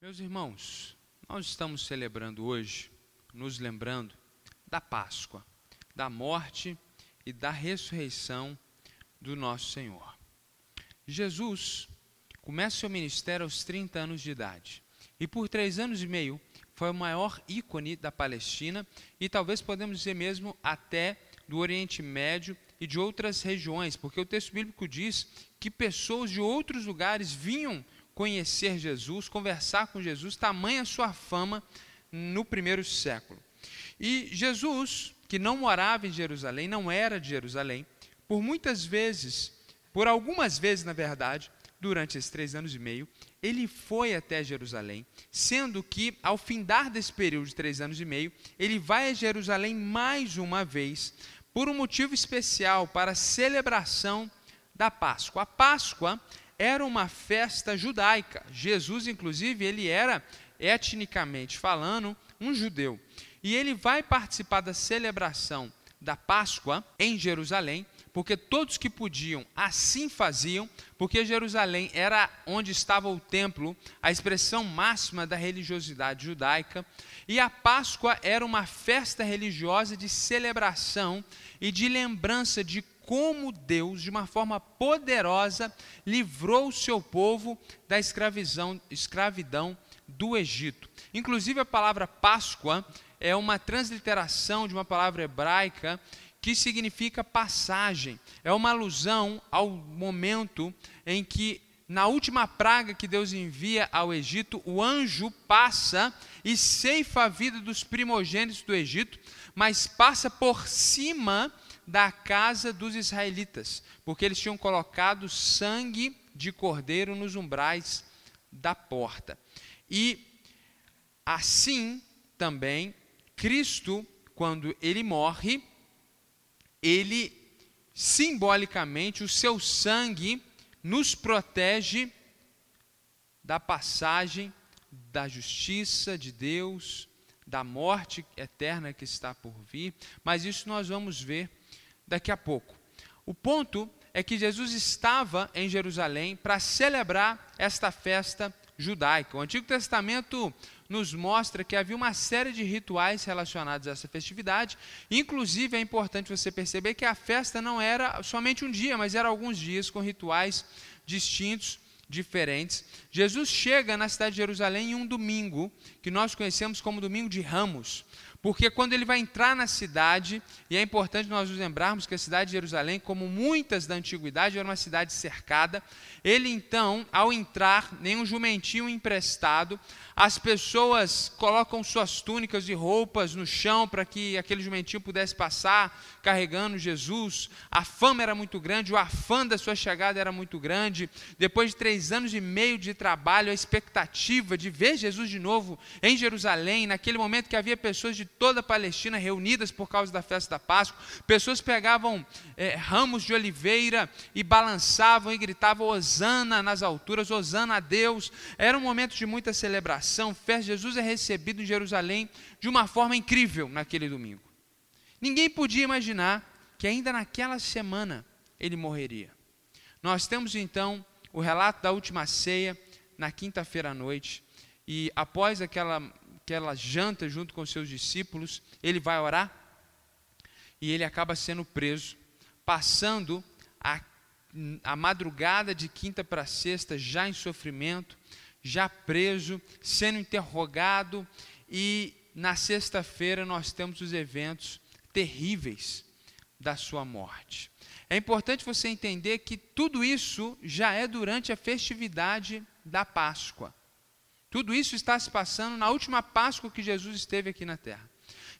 Meus irmãos, nós estamos celebrando hoje, nos lembrando da Páscoa, da morte e da ressurreição do nosso Senhor. Jesus começa seu ministério aos 30 anos de idade e por três anos e meio foi o maior ícone da Palestina e talvez podemos dizer mesmo até do Oriente Médio e de outras regiões, porque o texto bíblico diz que pessoas de outros lugares vinham conhecer Jesus, conversar com Jesus, tamanha sua fama no primeiro século. E Jesus, que não morava em Jerusalém, não era de Jerusalém, por muitas vezes, por algumas vezes na verdade, durante esses três anos e meio, ele foi até Jerusalém, sendo que, ao findar desse período de três anos e meio, ele vai a Jerusalém mais uma vez, por um motivo especial, para a celebração da Páscoa. A Páscoa era uma festa judaica. Jesus, inclusive, ele era, etnicamente falando, um judeu. E ele vai participar da celebração da Páscoa em Jerusalém, porque todos que podiam assim faziam, porque Jerusalém era onde estava o templo, a expressão máxima da religiosidade judaica, e a Páscoa era uma festa religiosa de celebração e de lembrança de como Deus, de uma forma poderosa, livrou o seu povo da escravidão, do Egito. Inclusive, a palavra Páscoa é uma transliteração de uma palavra hebraica que significa passagem. É uma alusão ao momento em que, na última praga que Deus envia ao Egito, o anjo passa e ceifa a vida dos primogênitos do Egito, mas passa por cima da casa dos israelitas, porque eles tinham colocado sangue de cordeiro nos umbrais da porta. E assim também, Cristo, quando ele morre, ele simbolicamente, o seu sangue nos protege da passagem da justiça de Deus, da morte eterna que está por vir, mas isso nós vamos ver daqui a pouco. O ponto é que Jesus estava em Jerusalém para celebrar esta festa judaica. O Antigo Testamento nos mostra que havia uma série de rituais relacionados a essa festividade. Inclusive, é importante você perceber que a festa não era somente um dia, mas era alguns dias com rituais distintos, diferentes. Jesus chega na cidade de Jerusalém em um domingo, que nós conhecemos como domingo de Ramos. Porque quando ele vai entrar na cidade, e é importante nós nos lembrarmos que a cidade de Jerusalém, como muitas da antiguidade, era uma cidade cercada, ele então, ao entrar, nenhum jumentinho emprestado, as pessoas colocam suas túnicas e roupas no chão para que aquele jumentinho pudesse passar carregando Jesus. A fama era muito grande, o afã da sua chegada era muito grande. Depois de três anos e meio de trabalho, a expectativa de ver Jesus de novo em Jerusalém, naquele momento que havia pessoas de toda a Palestina reunidas por causa da festa da Páscoa, pessoas pegavam é, ramos de oliveira e balançavam e gritavam Osana nas alturas, Osana a Deus. Era um momento de muita celebração adoração, fé, Jesus é recebido em Jerusalém de uma forma incrível naquele domingo. Ninguém podia imaginar que ainda naquela semana ele morreria. Nós temos então o relato da última ceia na quinta-feira à noite, e após aquela, aquela janta junto com seus discípulos, ele vai orar e ele acaba sendo preso, passando a, a madrugada de quinta para sexta já em sofrimento, já preso, sendo interrogado, e na sexta-feira nós temos os eventos terríveis da sua morte. É importante você entender que tudo isso já é durante a festividade da Páscoa. Tudo isso está se passando na última Páscoa que Jesus esteve aqui na terra.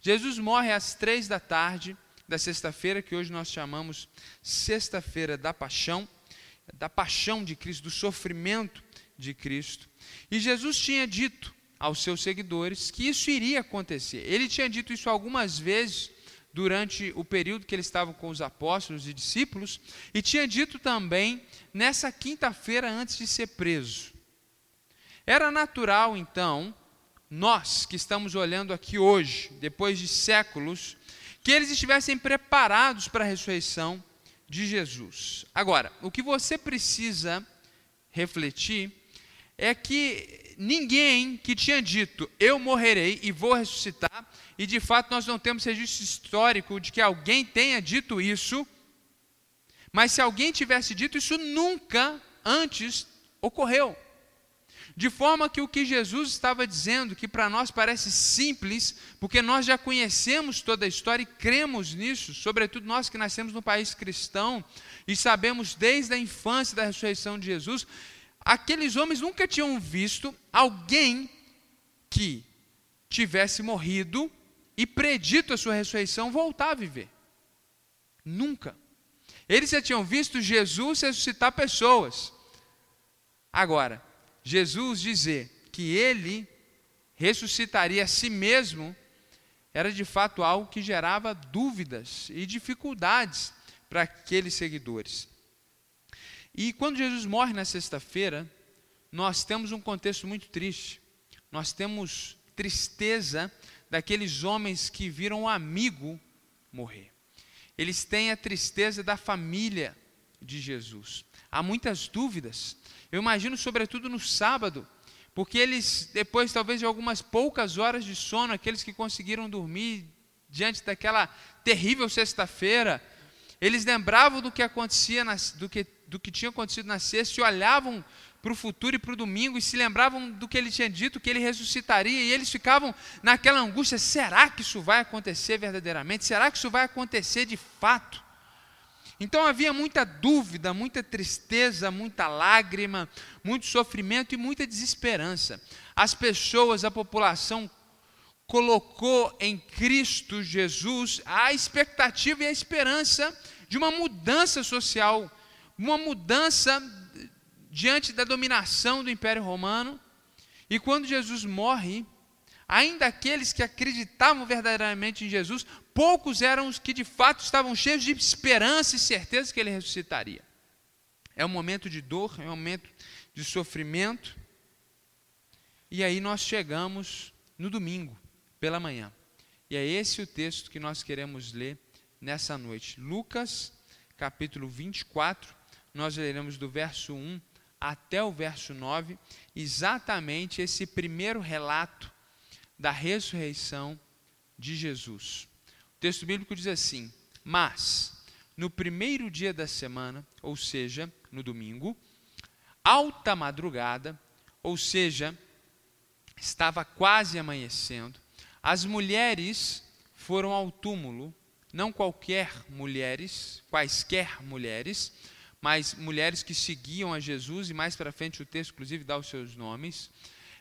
Jesus morre às três da tarde da sexta-feira, que hoje nós chamamos Sexta-feira da Paixão, da paixão de Cristo, do sofrimento de Cristo. E Jesus tinha dito aos seus seguidores que isso iria acontecer. Ele tinha dito isso algumas vezes durante o período que ele estava com os apóstolos e discípulos, e tinha dito também nessa quinta-feira antes de ser preso. Era natural, então, nós que estamos olhando aqui hoje, depois de séculos, que eles estivessem preparados para a ressurreição de Jesus. Agora, o que você precisa refletir é que ninguém que tinha dito, eu morrerei e vou ressuscitar, e de fato nós não temos registro histórico de que alguém tenha dito isso, mas se alguém tivesse dito isso, nunca antes ocorreu. De forma que o que Jesus estava dizendo, que para nós parece simples, porque nós já conhecemos toda a história e cremos nisso, sobretudo nós que nascemos no país cristão e sabemos desde a infância da ressurreição de Jesus, aqueles homens nunca tinham visto alguém que tivesse morrido e predito a sua ressurreição voltar a viver. Nunca. Eles já tinham visto Jesus ressuscitar pessoas. Agora, Jesus dizer que ele ressuscitaria a si mesmo era de fato algo que gerava dúvidas e dificuldades para aqueles seguidores. E quando Jesus morre na sexta-feira, nós temos um contexto muito triste. Nós temos tristeza daqueles homens que viram um amigo morrer. Eles têm a tristeza da família de Jesus. Há muitas dúvidas. Eu imagino, sobretudo no sábado, porque eles, depois talvez de algumas poucas horas de sono, aqueles que conseguiram dormir diante daquela terrível sexta-feira, eles lembravam do que acontecia, do, que, do que tinha acontecido na sexta e olhavam para o futuro e para o domingo e se lembravam do que ele tinha dito, que ele ressuscitaria, e eles ficavam naquela angústia: será que isso vai acontecer verdadeiramente? Será que isso vai acontecer de fato? Então havia muita dúvida, muita tristeza, muita lágrima, muito sofrimento e muita desesperança. As pessoas, a população colocou em Cristo Jesus a expectativa e a esperança de uma mudança social, uma mudança diante da dominação do Império Romano. E quando Jesus morre, ainda aqueles que acreditavam verdadeiramente em Jesus, poucos eram os que de fato estavam cheios de esperança e certeza que ele ressuscitaria. É um momento de dor, é um momento de sofrimento. E aí nós chegamos no domingo, pela manhã. E é esse o texto que nós queremos ler nessa noite. Lucas, capítulo 24, nós leremos do verso 1 até o verso 9, exatamente esse primeiro relato da ressurreição de Jesus. O texto bíblico diz assim: Mas, no primeiro dia da semana, ou seja, no domingo, alta madrugada, ou seja, estava quase amanhecendo, as mulheres foram ao túmulo, não qualquer mulheres, quaisquer mulheres, mas mulheres que seguiam a Jesus, e mais para frente o texto, inclusive, dá os seus nomes.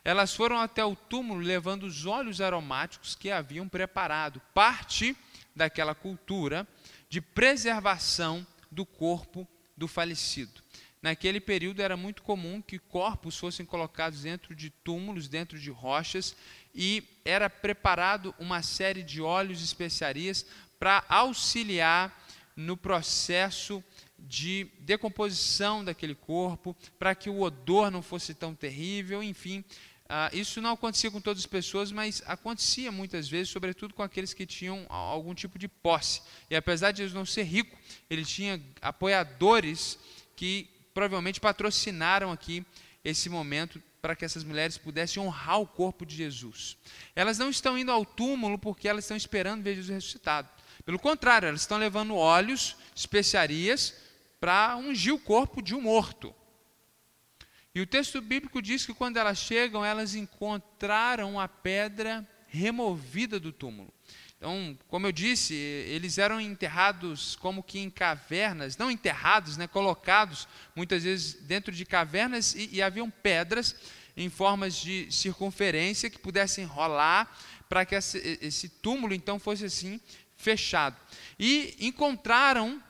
Elas foram até o túmulo levando os óleos aromáticos que haviam preparado, parte daquela cultura de preservação do corpo do falecido. Naquele período era muito comum que corpos fossem colocados dentro de túmulos, dentro de rochas, e era preparado uma série de óleos e especiarias para auxiliar no processo de decomposição daquele corpo, para que o odor não fosse tão terrível, enfim. Uh, isso não acontecia com todas as pessoas, mas acontecia muitas vezes, sobretudo com aqueles que tinham algum tipo de posse. E apesar de Jesus não ser rico, ele tinha apoiadores que provavelmente patrocinaram aqui esse momento para que essas mulheres pudessem honrar o corpo de Jesus. Elas não estão indo ao túmulo porque elas estão esperando ver Jesus ressuscitado. Pelo contrário, elas estão levando óleos, especiarias, para ungir o corpo de um morto. E o texto bíblico diz que quando elas chegam, elas encontraram a pedra removida do túmulo. Então, como eu disse, eles eram enterrados como que em cavernas, não enterrados, né, colocados muitas vezes dentro de cavernas e, e haviam pedras em formas de circunferência que pudessem rolar para que esse, esse túmulo então fosse assim fechado. E encontraram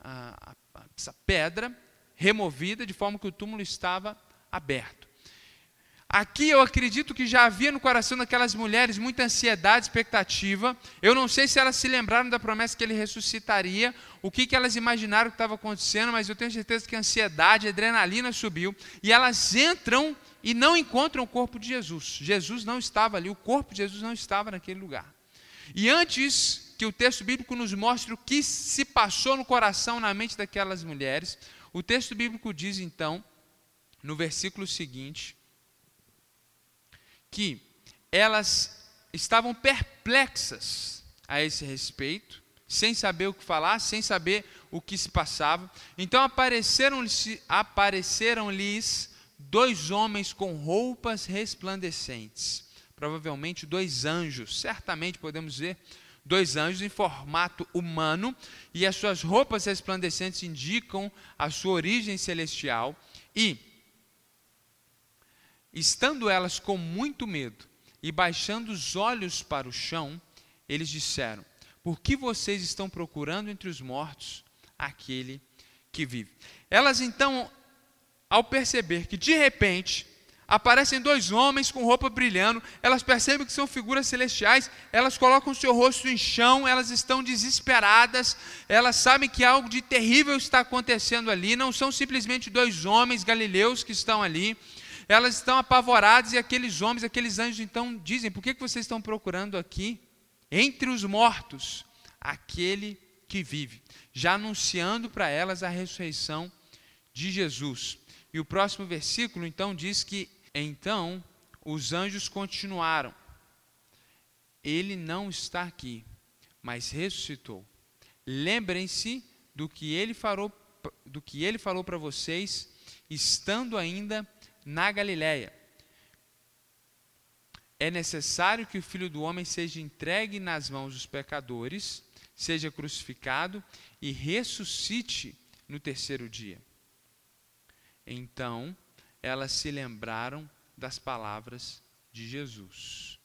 a, essa pedra removida, de forma que o túmulo estava aberto. Aqui eu acredito que já havia no coração daquelas mulheres muita ansiedade, expectativa. Eu não sei se elas se lembraram da promessa que ele ressuscitaria, o que, que elas imaginaram que estava acontecendo, mas eu tenho certeza que a ansiedade, a adrenalina subiu, e elas entram e não encontram o corpo de Jesus. Jesus não estava ali, o corpo de Jesus não estava naquele lugar. E antes que o texto bíblico nos mostre o que se passou no coração, na mente daquelas mulheres. O texto bíblico diz então, no versículo seguinte, que elas estavam perplexas a esse respeito, sem saber o que falar, sem saber o que se passava. Então apareceram-lhes apareceram dois homens com roupas resplandecentes, provavelmente dois anjos, certamente podemos ver dois anjos em formato humano, e as suas roupas resplandecentes indicam a sua origem celestial, e, estando elas com muito medo e baixando os olhos para o chão, eles disseram: Por que vocês estão procurando entre os mortos aquele que vive? Elas então, ao perceber que de repente aparecem dois homens com roupa brilhando, elas percebem que são figuras celestiais, elas colocam o seu rosto em chão, elas estão desesperadas, elas sabem que algo de terrível está acontecendo ali, não são simplesmente dois homens galileus que estão ali, elas estão apavoradas e aqueles homens, aqueles anjos então dizem: Por que vocês estão procurando aqui, entre os mortos, aquele que vive? Já anunciando para elas a ressurreição de Jesus. E o próximo versículo então diz que então os anjos continuaram: Ele não está aqui, mas ressuscitou. Lembrem-se do que ele falou, do que ele falou para vocês, estando ainda na Galiléia. É necessário que o Filho do Homem seja entregue nas mãos dos pecadores, seja crucificado e ressuscite no terceiro dia. Então, elas se lembraram das palavras de Jesus.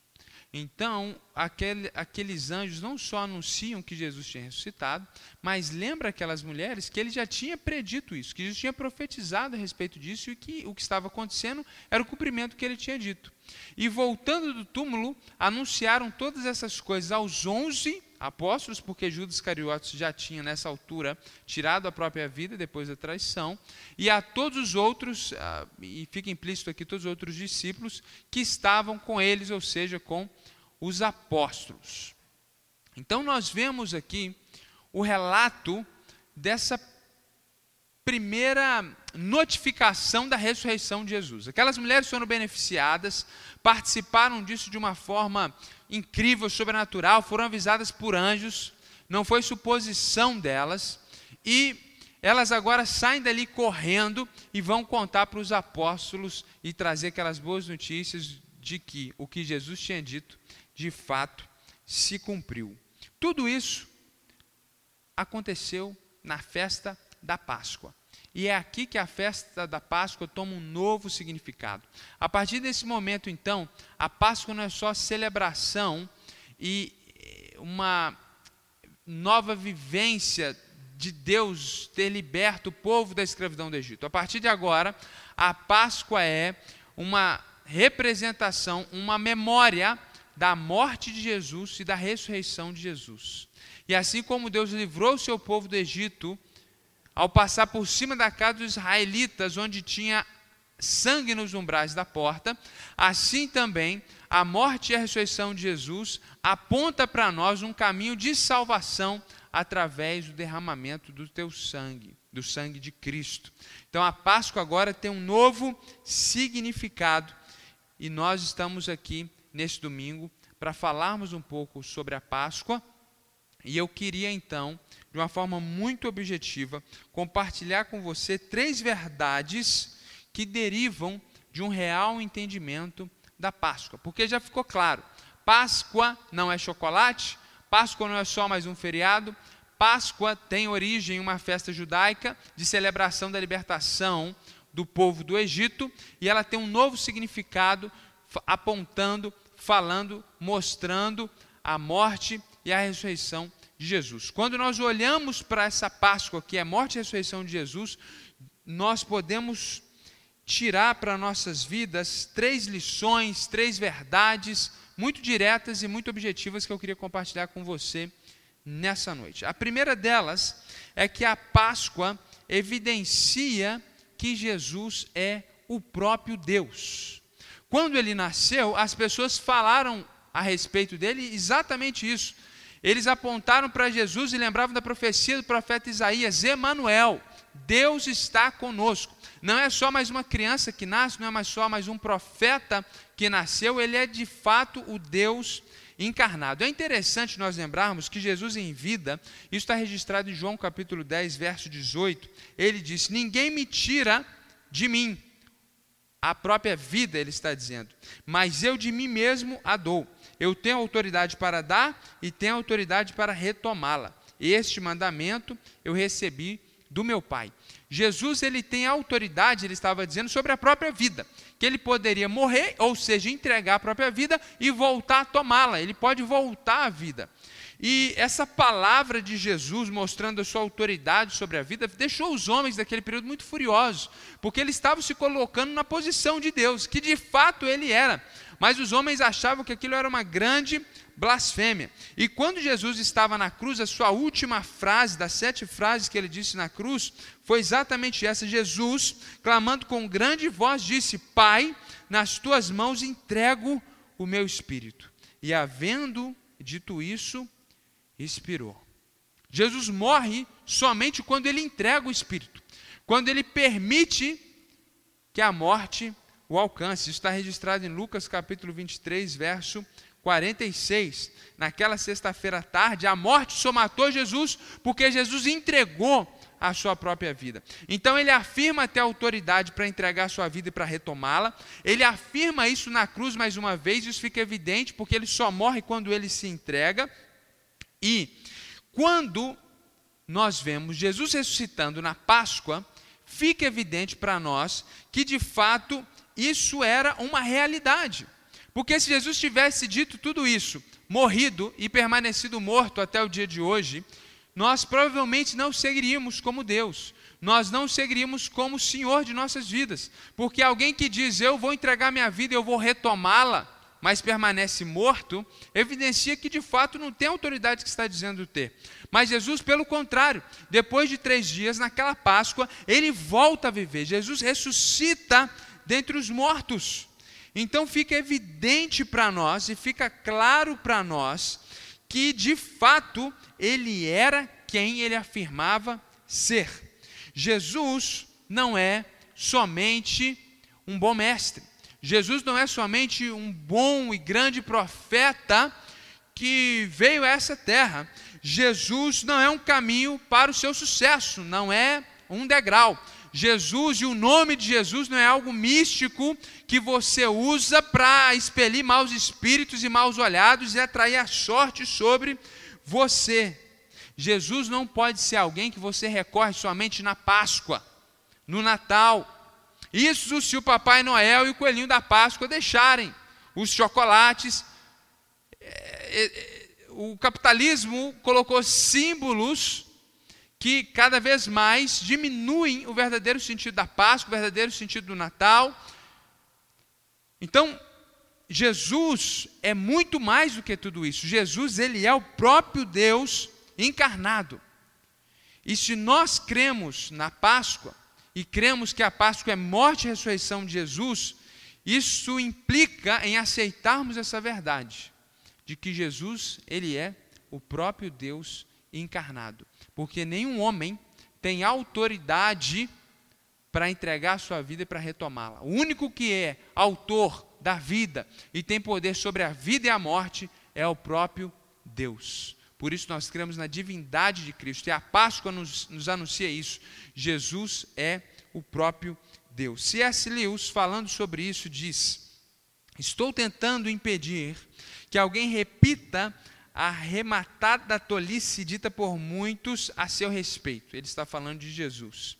Então, aquele, aqueles anjos não só anunciam que Jesus tinha ressuscitado, mas lembra aquelas mulheres que ele já tinha predito isso, que Jesus tinha profetizado a respeito disso e que o que estava acontecendo era o cumprimento que ele tinha dito. E voltando do túmulo, anunciaram todas essas coisas aos onze apóstolos, porque Judas Iscariotes já tinha nessa altura tirado a própria vida depois da traição, e a todos os outros, ah, e fica implícito aqui todos os outros discípulos que estavam com eles, ou seja, com os apóstolos. Então nós vemos aqui o relato dessa primeira notificação da ressurreição de Jesus. Aquelas mulheres foram beneficiadas, participaram disso de uma forma incrível, sobrenatural, foram avisadas por anjos, não foi suposição delas, e elas agora saem dali correndo e vão contar para os apóstolos e trazer aquelas boas notícias de que o que Jesus tinha dito, de fato, se cumpriu. Tudo isso aconteceu na festa da Páscoa. E é aqui que a festa da Páscoa toma um novo significado. A partir desse momento, então, a Páscoa não é só celebração e eh, uma nova vivência de Deus ter liberto o povo da escravidão do Egito. A partir de agora, a Páscoa é uma representação, uma memória da morte de Jesus e da ressurreição de Jesus. E assim como Deus livrou o seu povo do Egito, ao passar por cima da casa dos israelitas, onde tinha sangue nos umbrais da porta, assim também a morte e a ressurreição de Jesus aponta para nós um caminho de salvação através do derramamento do teu sangue, do sangue de Cristo. Então a Páscoa agora tem um novo significado e nós estamos aqui neste domingo para falarmos um pouco sobre a Páscoa. E eu queria então de uma forma muito objetiva, compartilhar com você três verdades que derivam de um real entendimento da Páscoa. Porque já ficou claro: Páscoa não é chocolate, Páscoa não é só mais um feriado, Páscoa tem origem em uma festa judaica de celebração da libertação do povo do Egito e ela tem um novo significado apontando, falando, mostrando a morte e a ressurreição de Jesus. Quando nós olhamos para essa Páscoa, que é a morte e a ressurreição de Jesus, nós podemos tirar para nossas vidas três lições, três verdades muito diretas e muito objetivas que eu queria compartilhar com você nessa noite. A primeira delas é que a Páscoa evidencia que Jesus é o próprio Deus. Quando ele nasceu, as pessoas falaram a respeito dele exatamente isso. Eles apontaram para Jesus e lembravam da profecia do profeta Isaías, Emanuel, Deus está conosco. Não é só mais uma criança que nasce, não é mais só mais um profeta que nasceu, ele é de fato o Deus encarnado. É interessante nós lembrarmos que Jesus em vida, isso está registrado em João capítulo 10, verso 18, ele disse: Ninguém me tira de mim. A própria vida, ele está dizendo, mas eu de mim mesmo a dou. Eu tenho autoridade para dar e tenho autoridade para retomá-la. Este mandamento eu recebi do meu Pai. Jesus ele tem autoridade, ele estava dizendo, sobre a própria vida, que ele poderia morrer, ou seja, entregar a própria vida e voltar a tomá-la. Ele pode voltar à vida. E essa palavra de Jesus mostrando a sua autoridade sobre a vida deixou os homens daquele período muito furiosos, porque eles estavam se colocando na posição de Deus, que de fato ele era. Mas os homens achavam que aquilo era uma grande blasfêmia. E quando Jesus estava na cruz, a sua última frase, das sete frases que ele disse na cruz, foi exatamente essa: Jesus, clamando com grande voz, disse: Pai, nas tuas mãos entrego o meu espírito. E havendo dito isso, expirou. Jesus morre somente quando ele entrega o espírito, quando ele permite que a morte o alcance. Isso está registrado em Lucas capítulo 23, verso 46. Naquela sexta-feira à tarde, a morte só matou Jesus porque Jesus entregou a sua própria vida. Então ele afirma ter autoridade para entregar a sua vida e para retomá-la. Ele afirma isso na cruz mais uma vez, isso fica evidente porque ele só morre quando ele se entrega. E quando nós vemos Jesus ressuscitando na Páscoa, fica evidente para nós que de fato isso era uma realidade. Porque se Jesus tivesse dito tudo isso, morrido e permanecido morto até o dia de hoje, nós provavelmente não seguiríamos como Deus, nós não seguiríamos como Senhor de nossas vidas, porque alguém que diz eu vou entregar minha vida, eu vou retomá-la, mas permanece morto, evidencia que de fato não tem autoridade que está dizendo ter. Mas Jesus, pelo contrário, depois de três dias, naquela Páscoa, ele volta a viver. Jesus ressuscita dentre os mortos. Então fica evidente para nós e fica claro para nós que de fato ele era quem ele afirmava ser. Jesus não é somente um bom mestre. Jesus não é somente um bom e grande profeta que veio a essa terra. Jesus não é um caminho para o seu sucesso, não é um degrau. Jesus e o nome de Jesus não é algo místico que você usa para expelir maus espíritos e maus olhados e atrair a sorte sobre você. Jesus não pode ser alguém que você recorre somente na Páscoa, no Natal. Isso se o Papai Noel e o Coelhinho da Páscoa deixarem os chocolates. É, é, o capitalismo colocou símbolos que cada vez mais diminuem o verdadeiro sentido da Páscoa, o verdadeiro sentido do Natal. Então, Jesus é muito mais do que tudo isso. Jesus, ele é o próprio Deus encarnado. E se nós cremos na Páscoa e cremos que a Páscoa é morte e ressurreição de Jesus, isso implica em aceitarmos essa verdade de que Jesus, ele é o próprio Deus encarnado porque nenhum homem tem autoridade para entregar sua vida e para retomá-la. O único que é autor da vida e tem poder sobre a vida e a morte é o próprio Deus. Por isso nós cremos na divindade de Cristo. E a Páscoa nos, nos anuncia isso. Jesus é o próprio Deus. C.S. Lewis, falando sobre isso, diz: Estou tentando impedir que alguém repita arrematada tolice dita por muitos a seu respeito. Ele está falando de Jesus.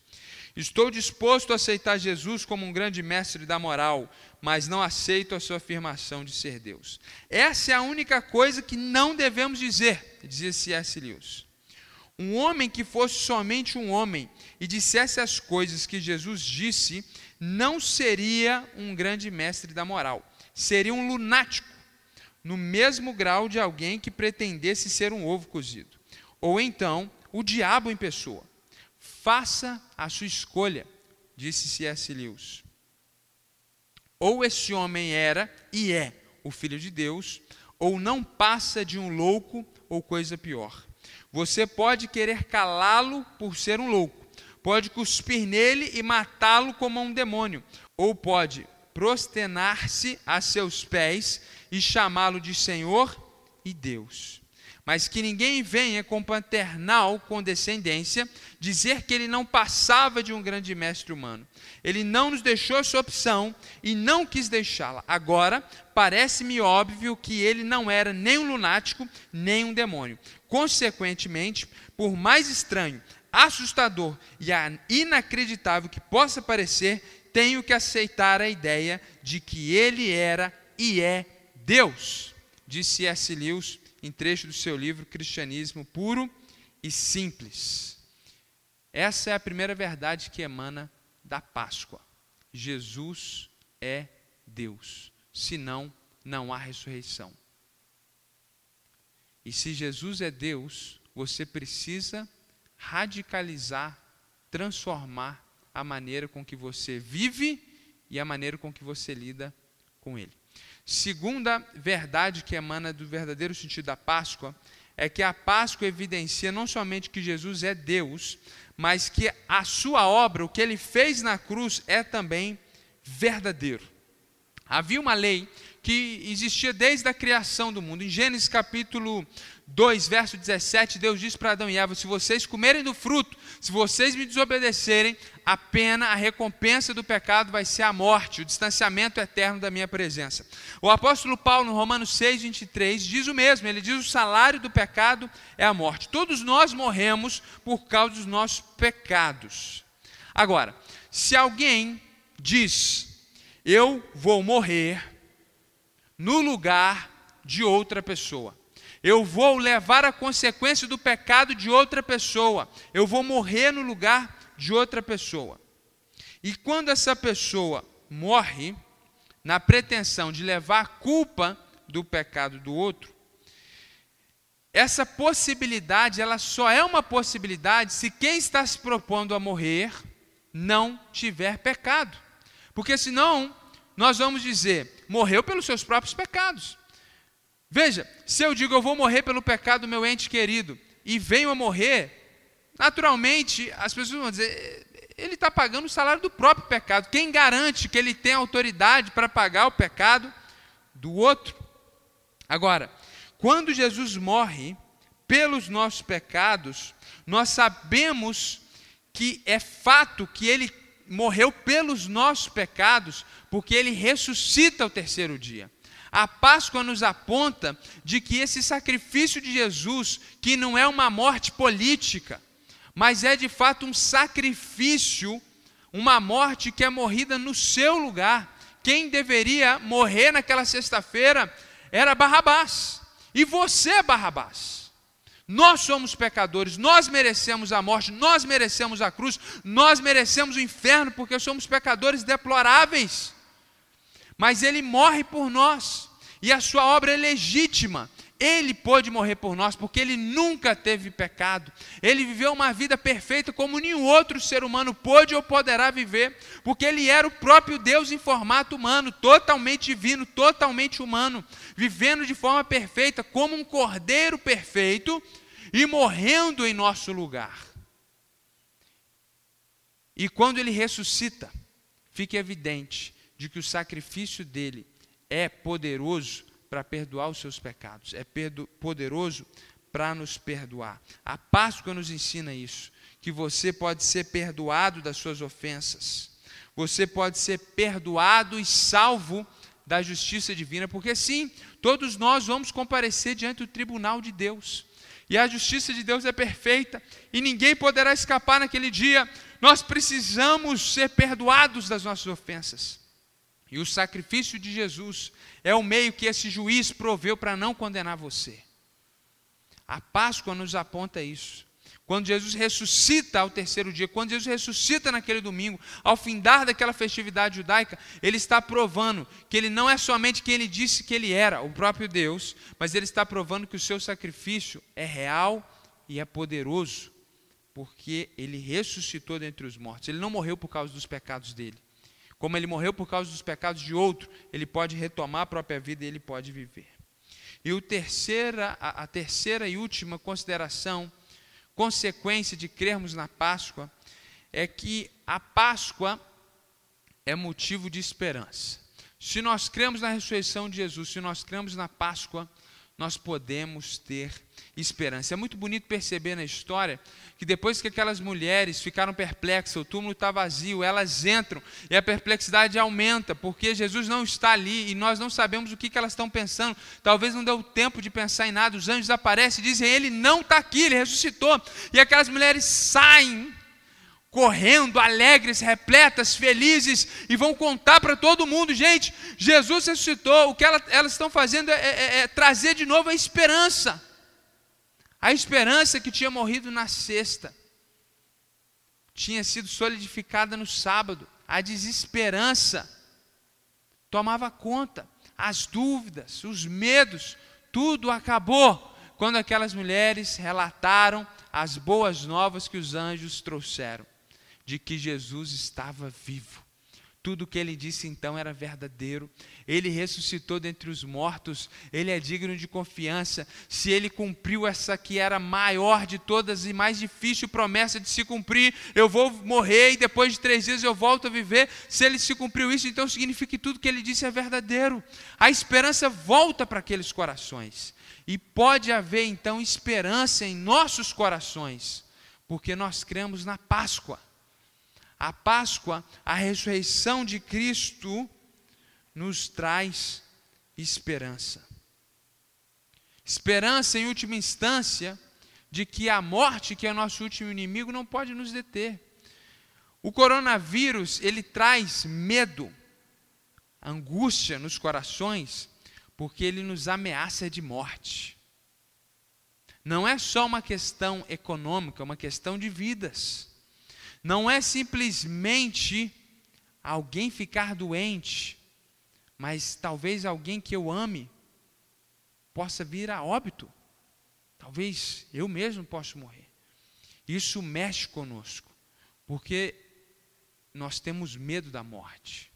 Estou disposto a aceitar Jesus como um grande mestre da moral, mas não aceito a sua afirmação de ser Deus. Essa é a única coisa que não devemos dizer, dizia C.S. Lewis. Um homem que fosse somente um homem e dissesse as coisas que Jesus disse, não seria um grande mestre da moral, seria um lunático no mesmo grau de alguém que pretendesse ser um ovo cozido. Ou então, o diabo em pessoa. Faça a sua escolha, disse C.S. Lewis. Ou esse homem era e é o filho de Deus, ou não passa de um louco ou coisa pior. Você pode querer calá-lo por ser um louco, pode cuspir nele e matá-lo como um demônio, ou pode prosternar-se a seus pés e chamá-lo de Senhor e Deus. Mas que ninguém venha com paternal condescendência dizer que ele não passava de um grande mestre humano. Ele não nos deixou essa opção e não quis deixá-la. Agora, parece-me óbvio que ele não era nem um lunático, nem um demônio. Consequentemente, por mais estranho, assustador e inacreditável que possa parecer, tenho que aceitar a ideia de que ele era e é Deus, disse S. Lewis em trecho do seu livro Cristianismo Puro e Simples. Essa é a primeira verdade que emana da Páscoa. Jesus é Deus, senão não há ressurreição. E se Jesus é Deus, você precisa radicalizar, transformar a maneira com que você vive e a maneira com que você lida com Ele. Segunda verdade que emana do verdadeiro sentido da Páscoa é que a Páscoa evidencia não somente que Jesus é Deus, mas que a sua obra, o que ele fez na cruz, é também verdadeiro. Havia uma lei que existia desde a criação do mundo. Em Gênesis capítulo 2, verso 17, Deus diz para Adão e Eva: Se vocês comerem do fruto, se vocês me desobedecerem, a pena, a recompensa do pecado vai ser a morte, o distanciamento eterno da minha presença. O apóstolo Paulo, no Romanos 6, 23, diz o mesmo: ele diz: O salário do pecado é a morte. Todos nós morremos por causa dos nossos pecados. Agora, se alguém diz, eu vou morrer no lugar de outra pessoa. Eu vou levar a consequência do pecado de outra pessoa. Eu vou morrer no lugar de outra pessoa. E quando essa pessoa morre, na pretensão de levar a culpa do pecado do outro, essa possibilidade, ela só é uma possibilidade se quem está se propondo a morrer não tiver pecado. Porque senão, nós vamos dizer, morreu pelos seus próprios pecados. Veja, se eu digo eu vou morrer pelo pecado do meu ente querido e venho a morrer, naturalmente as pessoas vão dizer, ele está pagando o salário do próprio pecado. Quem garante que ele tem autoridade para pagar o pecado do outro? Agora, quando Jesus morre pelos nossos pecados, nós sabemos que é fato que ele morreu pelos nossos pecados, porque ele ressuscita ao terceiro dia. A Páscoa nos aponta de que esse sacrifício de Jesus, que não é uma morte política, mas é de fato um sacrifício, uma morte que é morrida no seu lugar. Quem deveria morrer naquela sexta-feira era Barrabás. E você é Barrabás. Nós somos pecadores, nós merecemos a morte, nós merecemos a cruz, nós merecemos o inferno porque somos pecadores deploráveis. Mas ele morre por nós e a sua obra é legítima. Ele pôde morrer por nós porque ele nunca teve pecado. Ele viveu uma vida perfeita como nenhum outro ser humano pôde ou poderá viver, porque ele era o próprio Deus em formato humano, totalmente divino, totalmente humano, vivendo de forma perfeita, como um cordeiro perfeito e morrendo em nosso lugar. E quando ele ressuscita, fica evidente de que o sacrifício dele é poderoso para perdoar os seus pecados, é poderoso para nos perdoar. A Páscoa nos ensina isso, que você pode ser perdoado das suas ofensas, você pode ser perdoado e salvo da justiça divina, porque sim, todos nós vamos comparecer diante do tribunal de Deus. E a justiça de Deus é perfeita e ninguém poderá escapar naquele dia. Nós precisamos ser perdoados das nossas ofensas. E o sacrifício de Jesus é o meio que esse juiz proveu para não condenar você. A Páscoa nos aponta isso. Quando Jesus ressuscita ao terceiro dia, quando Jesus ressuscita naquele domingo, ao findar daquela festividade judaica, ele está provando que ele não é somente quem ele disse que ele era, o próprio Deus, mas ele está provando que o seu sacrifício é real e é poderoso, porque ele ressuscitou dentre os mortos. Ele não morreu por causa dos pecados dele. Como ele morreu por causa dos pecados de outro, ele pode retomar a própria vida e ele pode viver. E o terceira, a, a terceira e última consideração, consequência de crermos na Páscoa, é que a Páscoa é motivo de esperança. Se nós cremos na ressurreição de Jesus, se nós cremos na Páscoa, nós podemos ter esperança. É muito bonito perceber na história que depois que aquelas mulheres ficaram perplexas, o túmulo está vazio, elas entram e a perplexidade aumenta, porque Jesus não está ali e nós não sabemos o que, que elas estão pensando. Talvez não deu tempo de pensar em nada. Os anjos aparecem e dizem: Ele não está aqui, ele ressuscitou. E aquelas mulheres saem correndo, alegres, repletas, felizes, e vão contar para todo mundo: gente, Jesus ressuscitou. O que elas estão fazendo é, é, é trazer de novo a esperança. A esperança que tinha morrido na sexta tinha sido solidificada no sábado. A desesperança tomava conta, as dúvidas, os medos, tudo acabou quando aquelas mulheres relataram as boas novas que os anjos trouxeram de que Jesus estava vivo. Tudo o que ele disse então era verdadeiro. Ele ressuscitou dentre os mortos. Ele é digno de confiança. Se ele cumpriu essa que era maior de todas e mais difícil promessa de se cumprir, eu vou morrer e depois de três dias eu volto a viver. Se ele se cumpriu isso, então significa que tudo que ele disse é verdadeiro. A esperança volta para aqueles corações. E pode haver então esperança em nossos corações, porque nós cremos na Páscoa. A Páscoa, a ressurreição de Cristo, nos traz esperança. Esperança, em última instância, de que a morte, que é o nosso último inimigo, não pode nos deter. O coronavírus, ele traz medo, angústia nos corações, porque ele nos ameaça de morte. Não é só uma questão econômica, é uma questão de vidas não é simplesmente alguém ficar doente, mas talvez alguém que eu ame possa vir a óbito. Talvez eu mesmo possa morrer. Isso mexe conosco, porque nós temos medo da morte.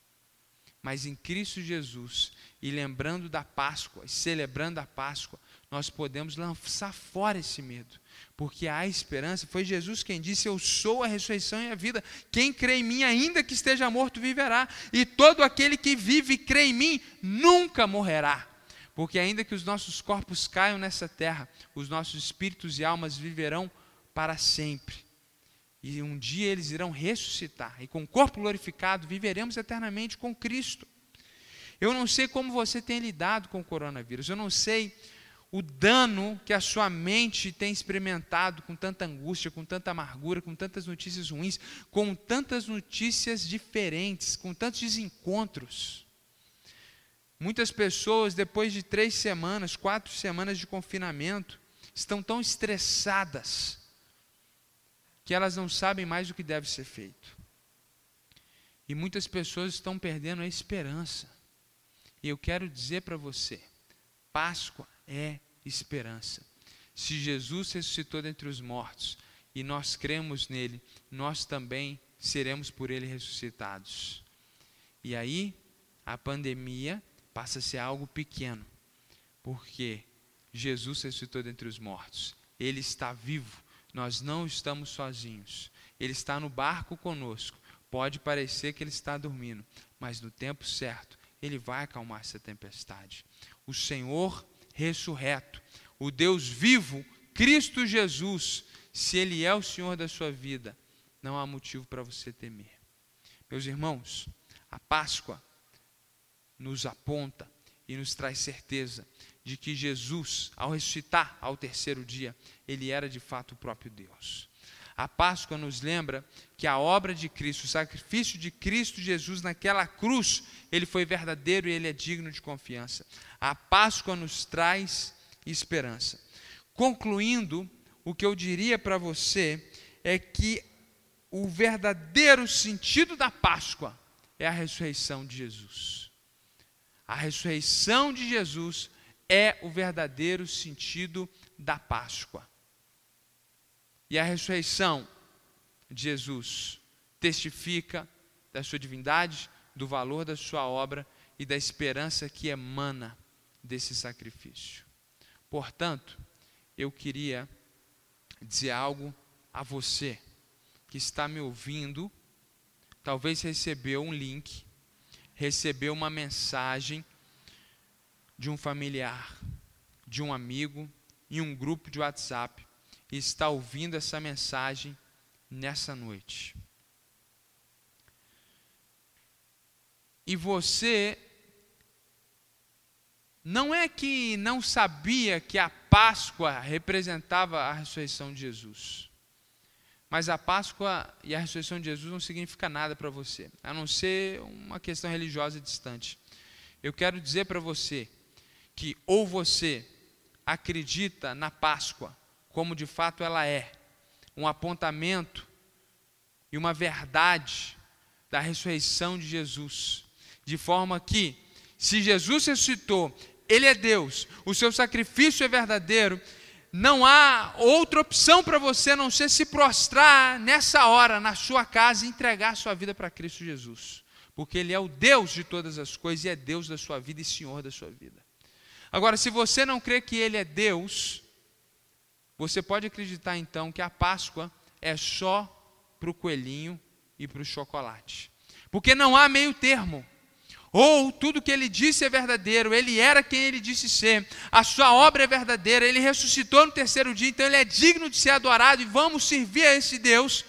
Mas em Cristo Jesus, e lembrando da Páscoa, e celebrando a Páscoa, nós podemos lançar fora esse medo, porque há esperança. Foi Jesus quem disse: Eu sou a ressurreição e a vida. Quem crê em mim, ainda que esteja morto, viverá. E todo aquele que vive e crê em mim, nunca morrerá. Porque ainda que os nossos corpos caiam nessa terra, os nossos espíritos e almas viverão para sempre. E um dia eles irão ressuscitar, e com o corpo glorificado viveremos eternamente com Cristo. Eu não sei como você tem lidado com o coronavírus, eu não sei o dano que a sua mente tem experimentado com tanta angústia, com tanta amargura, com tantas notícias ruins, com tantas notícias diferentes, com tantos desencontros. Muitas pessoas, depois de três semanas, quatro semanas de confinamento, estão tão estressadas que elas não sabem mais o que deve ser feito. E muitas pessoas estão perdendo a esperança. E eu quero dizer para você: Páscoa é esperança. Se Jesus ressuscitou dentre os mortos e nós cremos nele, nós também seremos por ele ressuscitados. E aí a pandemia passa a ser algo pequeno, porque Jesus ressuscitou dentre os mortos. Ele está vivo, nós não estamos sozinhos. Ele está no barco conosco. Pode parecer que ele está dormindo, mas no tempo certo ele vai acalmar essa tempestade. O Senhor ressurreto, o Deus vivo, Cristo Jesus, se Ele é o Senhor da sua vida, não há motivo para você temer. Meus irmãos, a Páscoa nos aponta e nos traz certeza de que Jesus, ao ressuscitar ao terceiro dia, ele era de fato o próprio Deus. A Páscoa nos lembra que a obra de Cristo, o sacrifício de Cristo Jesus naquela cruz, ele foi verdadeiro e ele é digno de confiança. A Páscoa nos traz esperança. Concluindo, o que eu diria para você é que o verdadeiro sentido da Páscoa é a ressurreição de Jesus. A ressurreição de Jesus é o verdadeiro sentido da Páscoa. E a ressurreição de Jesus testifica da sua divindade, do valor da sua obra e da esperança que emana desse sacrifício. Portanto, eu queria dizer algo a você, que está me ouvindo, talvez recebeu um link, recebeu uma mensagem de um familiar, de um amigo, em um grupo de WhatsApp, e está ouvindo essa mensagem nessa noite. E você não é que não sabia que a Páscoa representava a ressurreição de Jesus. Mas a Páscoa e a ressurreição de Jesus não significa nada para você, a não ser uma questão religiosa distante. Eu quero dizer para você que ou você acredita na Páscoa como de fato ela é, um apontamento e uma verdade da ressurreição de Jesus, de forma que, se Jesus ressuscitou, Ele é Deus, o seu sacrifício é verdadeiro, não há outra opção para você a não ser se prostrar nessa hora, na sua casa, e entregar sua vida para Cristo Jesus. Porque Ele é o Deus de todas as coisas e é Deus da sua vida e Senhor da sua vida. Agora, se você não crê que Ele é Deus, você pode acreditar então que a Páscoa é só para o coelhinho e para o chocolate. Porque não há meio termo. Ou tudo que ele disse é verdadeiro, ele era quem ele disse ser, a sua obra é verdadeira, ele ressuscitou no terceiro dia, então ele é digno de ser adorado e vamos servir a esse Deus.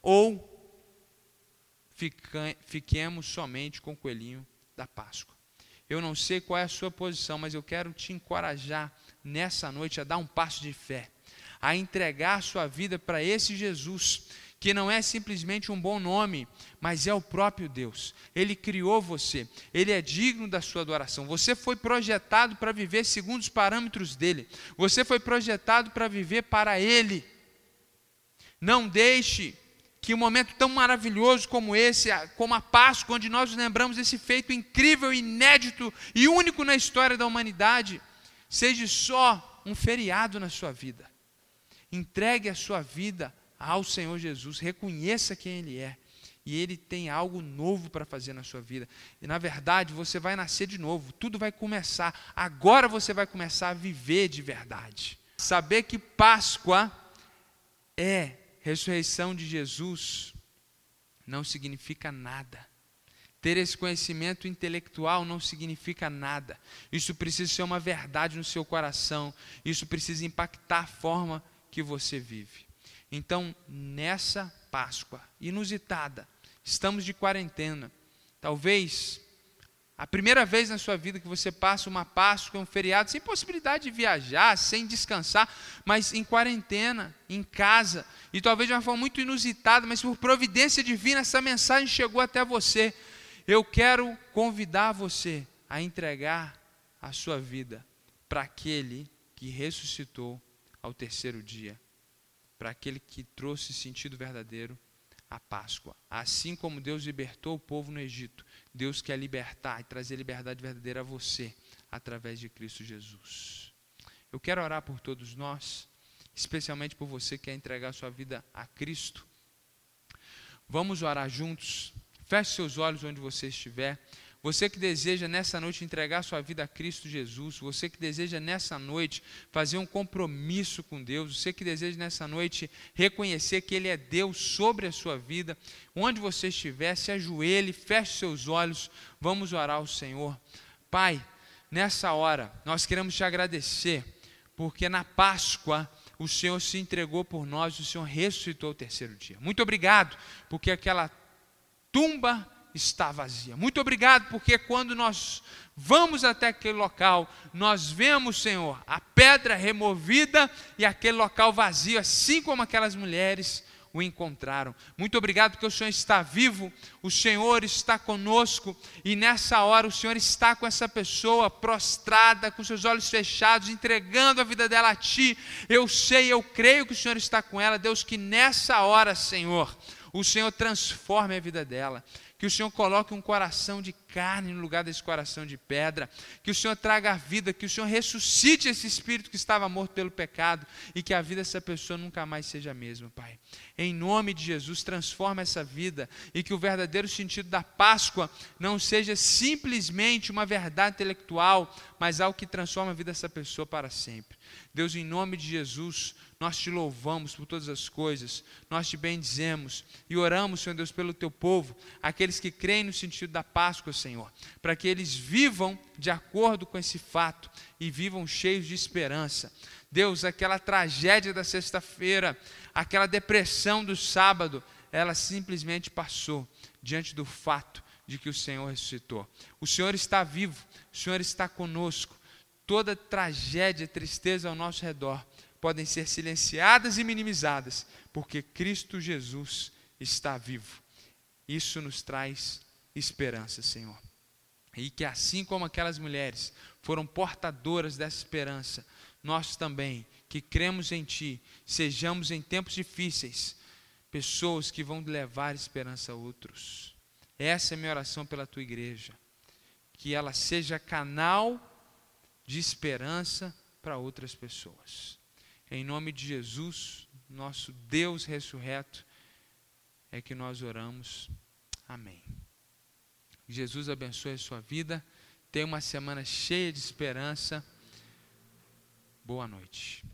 Ou fiquemos somente com o coelhinho da Páscoa. Eu não sei qual é a sua posição, mas eu quero te encorajar nessa noite a dar um passo de fé, a entregar sua vida para esse Jesus que não é simplesmente um bom nome, mas é o próprio Deus. Ele criou você, ele é digno da sua adoração. Você foi projetado para viver segundo os parâmetros dele, você foi projetado para viver para ele. Não deixe que um momento tão maravilhoso como esse, como a Páscoa, onde nós lembramos desse feito incrível, inédito e único na história da humanidade, seja só um feriado na sua vida. Entregue a sua vida ao Senhor Jesus, reconheça quem Ele é. E Ele tem algo novo para fazer na sua vida. E na verdade, você vai nascer de novo, tudo vai começar. Agora você vai começar a viver de verdade. Saber que Páscoa é ressurreição de Jesus não significa nada. Ter esse conhecimento intelectual não significa nada. Isso precisa ser uma verdade no seu coração. Isso precisa impactar a forma que você vive. Então, nessa Páscoa inusitada, estamos de quarentena. Talvez a primeira vez na sua vida que você passa uma Páscoa, um feriado, sem possibilidade de viajar, sem descansar, mas em quarentena, em casa, e talvez de uma forma muito inusitada, mas por providência divina, essa mensagem chegou até você. Eu quero convidar você a entregar a sua vida para aquele que ressuscitou ao terceiro dia para aquele que trouxe sentido verdadeiro à Páscoa. Assim como Deus libertou o povo no Egito, Deus quer libertar e trazer liberdade verdadeira a você através de Cristo Jesus. Eu quero orar por todos nós, especialmente por você que quer entregar sua vida a Cristo. Vamos orar juntos. Feche seus olhos onde você estiver. Você que deseja nessa noite entregar sua vida a Cristo Jesus, você que deseja nessa noite fazer um compromisso com Deus, você que deseja nessa noite reconhecer que Ele é Deus sobre a sua vida, onde você estiver, se ajoelhe, feche seus olhos, vamos orar ao Senhor. Pai, nessa hora, nós queremos te agradecer, porque na Páscoa, o Senhor se entregou por nós, o Senhor ressuscitou o terceiro dia. Muito obrigado, porque aquela tumba está vazia. Muito obrigado, porque quando nós vamos até aquele local, nós vemos, Senhor, a pedra removida e aquele local vazio, assim como aquelas mulheres o encontraram. Muito obrigado, porque o Senhor está vivo, o Senhor está conosco e nessa hora o Senhor está com essa pessoa prostrada, com seus olhos fechados, entregando a vida dela a Ti. Eu sei, eu creio que o Senhor está com ela, Deus, que nessa hora, Senhor, o Senhor transforme a vida dela que o Senhor coloque um coração de carne no lugar desse coração de pedra, que o Senhor traga a vida, que o Senhor ressuscite esse espírito que estava morto pelo pecado e que a vida dessa pessoa nunca mais seja a mesma, Pai. Em nome de Jesus, transforma essa vida e que o verdadeiro sentido da Páscoa não seja simplesmente uma verdade intelectual, mas algo que transforma a vida dessa pessoa para sempre. Deus, em nome de Jesus, nós te louvamos por todas as coisas, nós te bendizemos e oramos, Senhor Deus, pelo teu povo, aqueles que creem no sentido da Páscoa, Senhor, para que eles vivam de acordo com esse fato e vivam cheios de esperança. Deus, aquela tragédia da sexta-feira, aquela depressão do sábado, ela simplesmente passou diante do fato de que o Senhor ressuscitou. O Senhor está vivo, o Senhor está conosco. Toda tragédia, tristeza ao nosso redor podem ser silenciadas e minimizadas, porque Cristo Jesus está vivo. Isso nos traz esperança, Senhor. E que assim como aquelas mulheres foram portadoras dessa esperança, nós também, que cremos em Ti, sejamos em tempos difíceis, pessoas que vão levar esperança a outros. Essa é a minha oração pela Tua igreja. Que ela seja canal de esperança para outras pessoas. Em nome de Jesus, nosso Deus ressurreto, é que nós oramos. Amém. Jesus abençoe a sua vida. Tenha uma semana cheia de esperança. Boa noite.